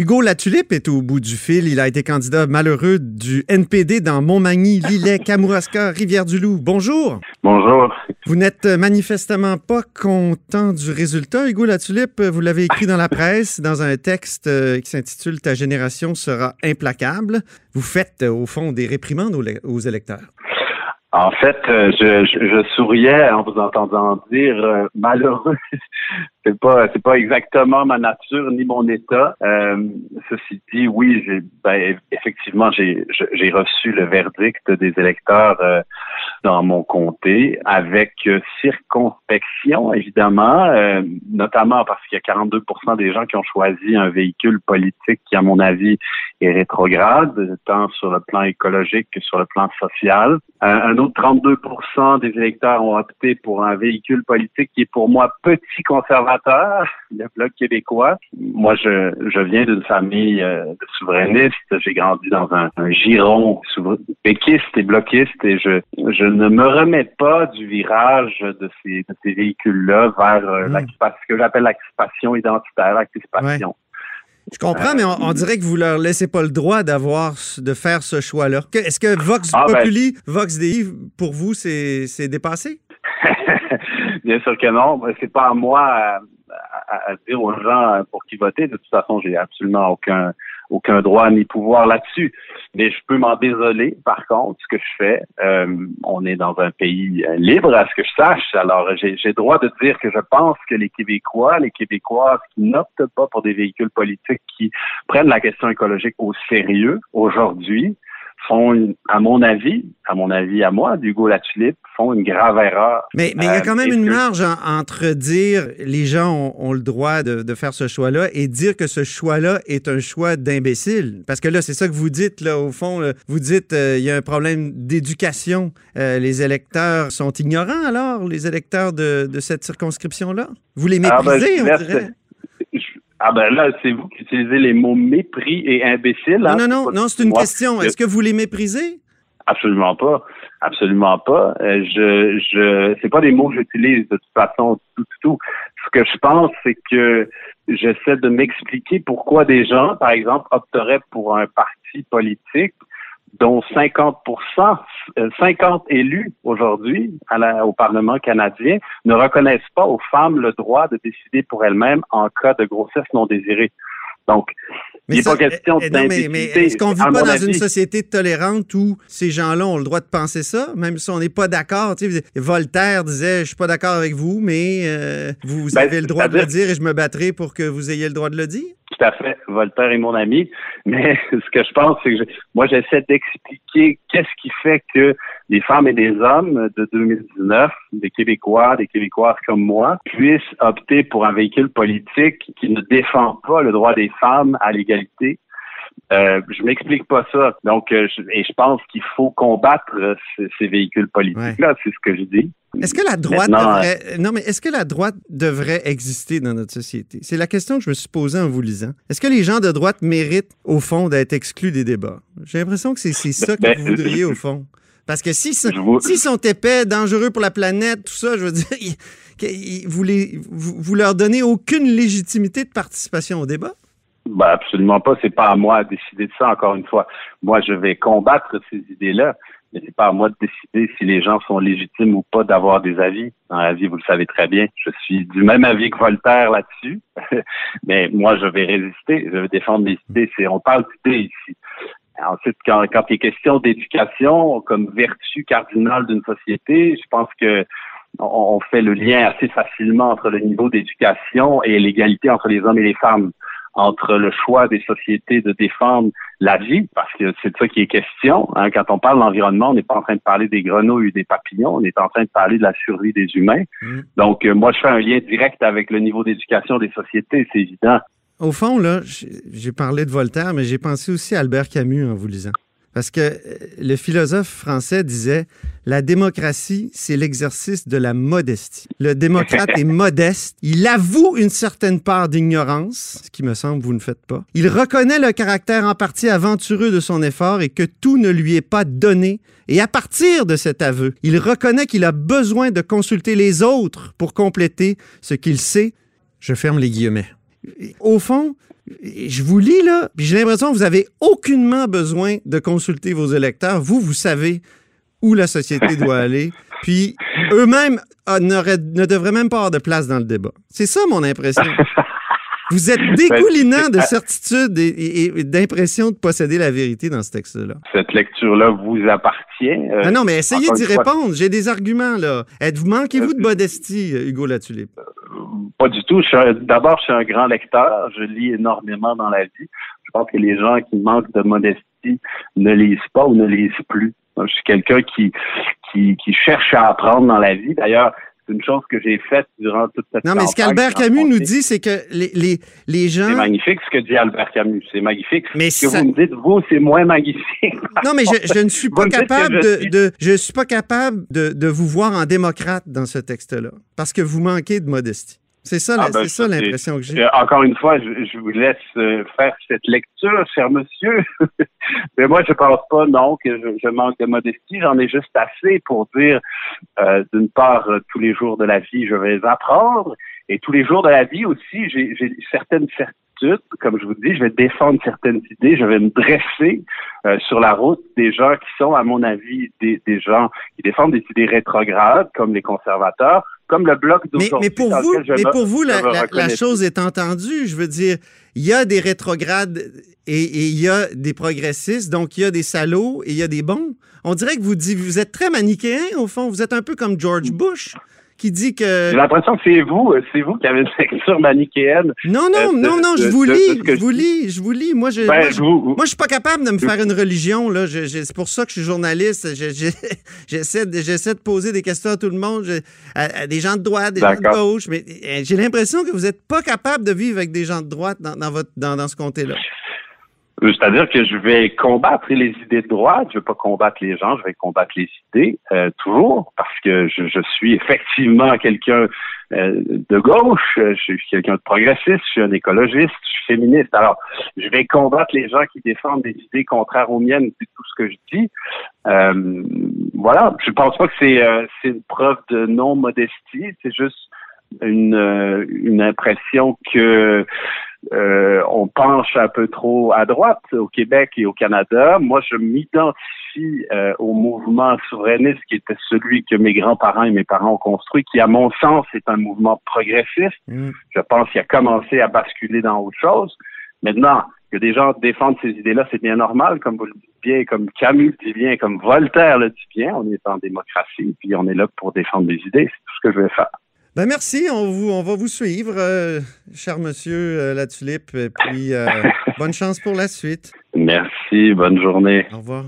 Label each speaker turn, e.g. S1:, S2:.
S1: Hugo Latulippe est au bout du fil. Il a été candidat malheureux du NPD dans Montmagny, Lillet, Kamouraska, Rivière-du-Loup. Bonjour.
S2: Bonjour.
S1: Vous n'êtes manifestement pas content du résultat. Hugo Latulippe, vous l'avez écrit dans la presse, dans un texte euh, qui s'intitule Ta génération sera implacable. Vous faites, euh, au fond, des réprimandes aux, aux électeurs.
S2: En fait, euh, je, je, je, souriais en vous entendant dire euh, malheureux. c'est pas c'est pas exactement ma nature ni mon état. Euh, ceci dit, oui, j'ai ben, effectivement j'ai j'ai reçu le verdict des électeurs euh, dans mon comté avec circonspection évidemment, notamment parce qu'il y a 42% des gens qui ont choisi un véhicule politique qui, à mon avis, est rétrograde, tant sur le plan écologique que sur le plan social. Un, autre 32 des électeurs ont opté pour un véhicule politique qui est pour moi petit conservateur, le Bloc québécois. Moi, je, je viens d'une famille euh, de souverainistes. J'ai grandi dans un, un giron péquiste et bloquiste et je, je ne me remets pas du virage de ces, de ces véhicules-là vers euh, mmh. ce que j'appelle l'acceptation identitaire, l'acceptation.
S1: Je comprends, mais on, dirait que vous leur laissez pas le droit d'avoir de faire ce choix-là. Est-ce que Vox ah, ben, Populi, Vox Dei, pour vous, c'est dépassé?
S2: Bien sûr que non. C'est pas à moi à, à, dire aux gens pour qui voter. De toute façon, j'ai absolument aucun aucun droit ni pouvoir là-dessus. Mais je peux m'en désoler, par contre, ce que je fais. Euh, on est dans un pays euh, libre, à ce que je sache. Alors, j'ai droit de dire que je pense que les Québécois, les Québécoises qui n'optent pas pour des véhicules politiques qui prennent la question écologique au sérieux aujourd'hui, font, à mon avis, à mon avis à moi, d'Hugo Latulippe, font une grave erreur.
S1: Mais, mais il y a quand même euh, une marge entre dire les gens ont, le droit de, de faire ce choix-là et dire que ce choix-là est un choix d'imbécile. Parce que là, c'est ça que vous dites, là, au fond. vous dites euh, il y a un problème d'éducation. Euh, les électeurs sont ignorants, alors, les électeurs de, de cette circonscription-là? Vous les ah, ben, méprisez, on dirait?
S2: Ah ben là, c'est vous qui utilisez les mots mépris et imbécile.
S1: Hein? Non, non, non, non c'est une question. Est-ce que vous les méprisez?
S2: Absolument pas. Absolument pas. Euh, je, je, c'est pas des mots que j'utilise de toute façon, tout, tout, tout. Ce que je pense, c'est que j'essaie de m'expliquer pourquoi des gens, par exemple, opteraient pour un parti politique dont 50% 50 euh, élus aujourd'hui au Parlement canadien ne reconnaissent pas aux femmes le droit de décider pour elles-mêmes en cas de grossesse non désirée. Donc, il n'est pas question
S1: eh, eh, mais, mais est-ce qu'on vit pas dans une société tolérante où ces gens-là ont le droit de penser ça, même si on n'est pas d'accord? Voltaire disait, je suis pas d'accord avec vous, mais euh, vous, ben, avez le droit de le dire et je me battrai pour que vous ayez le droit de le dire?
S2: Tout à fait. Voltaire est mon ami. Mais ce que je pense, c'est que moi, j'essaie d'expliquer qu'est-ce qui fait que les femmes et les hommes de 2019, des Québécois, des Québécoises comme moi, puissent opter pour un véhicule politique qui ne défend pas le droit des femmes à l'égalité euh, je m'explique pas ça. Donc, euh, je, et je pense qu'il faut combattre euh, ces, véhicules politiques-là. C'est ce que je dis.
S1: Est-ce que la droite devrait... Euh, non, mais est-ce que la droite devrait exister dans notre société? C'est la question que je me suis posée en vous lisant. Est-ce que les gens de droite méritent, au fond, d'être exclus des débats? J'ai l'impression que c'est ça que ben, vous voudriez, au fond. Parce que s'ils si, sont épais, dangereux pour la planète, tout ça, je veux dire, vous, les, vous leur donnez aucune légitimité de participation au débat?
S2: Ben absolument pas. C'est pas à moi de décider de ça. Encore une fois, moi je vais combattre ces idées-là, mais c'est pas à moi de décider si les gens sont légitimes ou pas d'avoir des avis. Dans la vie, vous le savez très bien, je suis du même avis que Voltaire là-dessus. mais moi, je vais résister. Je vais défendre mes idées. C'est on parle d'idées ici. Ensuite, quand, quand il est question d'éducation comme vertu cardinale d'une société, je pense que on fait le lien assez facilement entre le niveau d'éducation et l'égalité entre les hommes et les femmes entre le choix des sociétés de défendre la vie, parce que c'est de ça qui est question. Hein. Quand on parle d'environnement, on n'est pas en train de parler des grenouilles ou des papillons, on est en train de parler de la survie des humains. Mm. Donc, euh, moi, je fais un lien direct avec le niveau d'éducation des sociétés, c'est évident.
S1: au fond, là, j'ai parlé de Voltaire, mais j'ai pensé aussi à Albert Camus en vous lisant. Parce que euh, le philosophe français disait La démocratie, c'est l'exercice de la modestie. Le démocrate est modeste. Il avoue une certaine part d'ignorance, ce qui me semble vous ne faites pas. Il reconnaît le caractère en partie aventureux de son effort et que tout ne lui est pas donné. Et à partir de cet aveu, il reconnaît qu'il a besoin de consulter les autres pour compléter ce qu'il sait. Je ferme les guillemets. Au fond, je vous lis là, puis j'ai l'impression que vous avez aucunement besoin de consulter vos électeurs. Vous, vous savez où la société doit aller. Puis eux-mêmes ah, ne devraient même pas avoir de place dans le débat. C'est ça mon impression. Vous êtes ben, dégoulinant de certitude et, d'impression de posséder la vérité dans ce texte-là.
S2: Cette lecture-là vous appartient.
S1: Euh, ah non, mais essayez d'y répondre. J'ai des arguments, là. Êtes-vous, manquez-vous de euh, modestie, Hugo Latulippe?
S2: Pas du tout. D'abord, je suis un grand lecteur. Je lis énormément dans la vie. Je pense que les gens qui manquent de modestie ne lisent pas ou ne lisent plus. Je suis quelqu'un qui, qui, qui cherche à apprendre dans la vie. D'ailleurs, c'est une chose que j'ai faite durant toute cette
S1: Non, mais ce qu'Albert Camus nous dit, c'est que les, les, les gens.
S2: C'est magnifique ce que dit Albert Camus. C'est magnifique. Mais ce que vous me dites, vous, c'est moins magnifique.
S1: Non, mais je, je ne suis pas capable de, de, je suis pas capable de, de vous voir en démocrate dans ce texte-là. Parce que vous manquez de modestie. C'est ça, ah, ben, ça l'impression que j'ai.
S2: Encore une fois, je, vous laisse euh, faire cette lecture, cher monsieur. Mais moi, je pense pas, non, que je, manque de modestie. J'en ai juste assez pour dire, euh, d'une part, euh, tous les jours de la vie, je vais apprendre. Et tous les jours de la vie aussi, j'ai certaines certitudes. Comme je vous dis, je vais défendre certaines idées. Je vais me dresser sur la route des gens qui sont, à mon avis, des, des gens qui défendent des idées rétrogrades, comme les conservateurs comme le bloc
S1: mais, mais, pour vous, mais pour vous, la, chose est entendue. Je veux dire, il y a des rétrogrades et, il y a des progressistes, donc il y a des salauds et il y a des bons. On dirait que vous, vous êtes très manichéen, au fond. Vous êtes un peu comme George Bush qui dit que.
S2: J'ai l'impression que c'est vous, euh, c'est vous qui avez une lecture manichéenne.
S1: Non, non, euh, non, non, je vous lis, je vous lis, je vous lis. Moi, je, ben, moi, je, suis pas capable de me faire une religion, là. c'est pour ça que je suis journaliste. J'essaie de, j'essaie de poser des questions à tout le monde, à, des gens de droite, des gens de gauche, mais euh, j'ai l'impression que vous n'êtes pas capable de vivre avec des gens de droite dans, dans votre, dans, dans ce comté-là.
S2: C'est-à-dire que je vais combattre les idées de droite, je vais pas combattre les gens, je vais combattre les idées euh, toujours, parce que je, je suis effectivement quelqu'un euh, de gauche, je suis quelqu'un de progressiste, je suis un écologiste, je suis féministe. Alors, je vais combattre les gens qui défendent des idées contraires aux miennes, c'est tout ce que je dis. Euh, voilà, je pense pas que c'est c'est une preuve de non modestie, c'est juste une, une impression que euh, on penche un peu trop à droite au Québec et au Canada. Moi, je m'identifie euh, au mouvement souverainiste qui était celui que mes grands-parents et mes parents ont construit, qui, à mon sens, est un mouvement progressiste. Mm. Je pense qu'il a commencé à basculer dans autre chose. Maintenant, que des gens défendent ces idées-là, c'est bien normal, comme vous le dites bien, comme Camus le dit bien, comme Voltaire le dit bien. On est en démocratie, puis on est là pour défendre des idées. C'est tout ce que je vais faire.
S1: Ben merci, on, vous, on va vous suivre, euh, cher monsieur euh, La Tulipe, et puis euh, bonne chance pour la suite.
S2: Merci, bonne journée.
S1: Au revoir.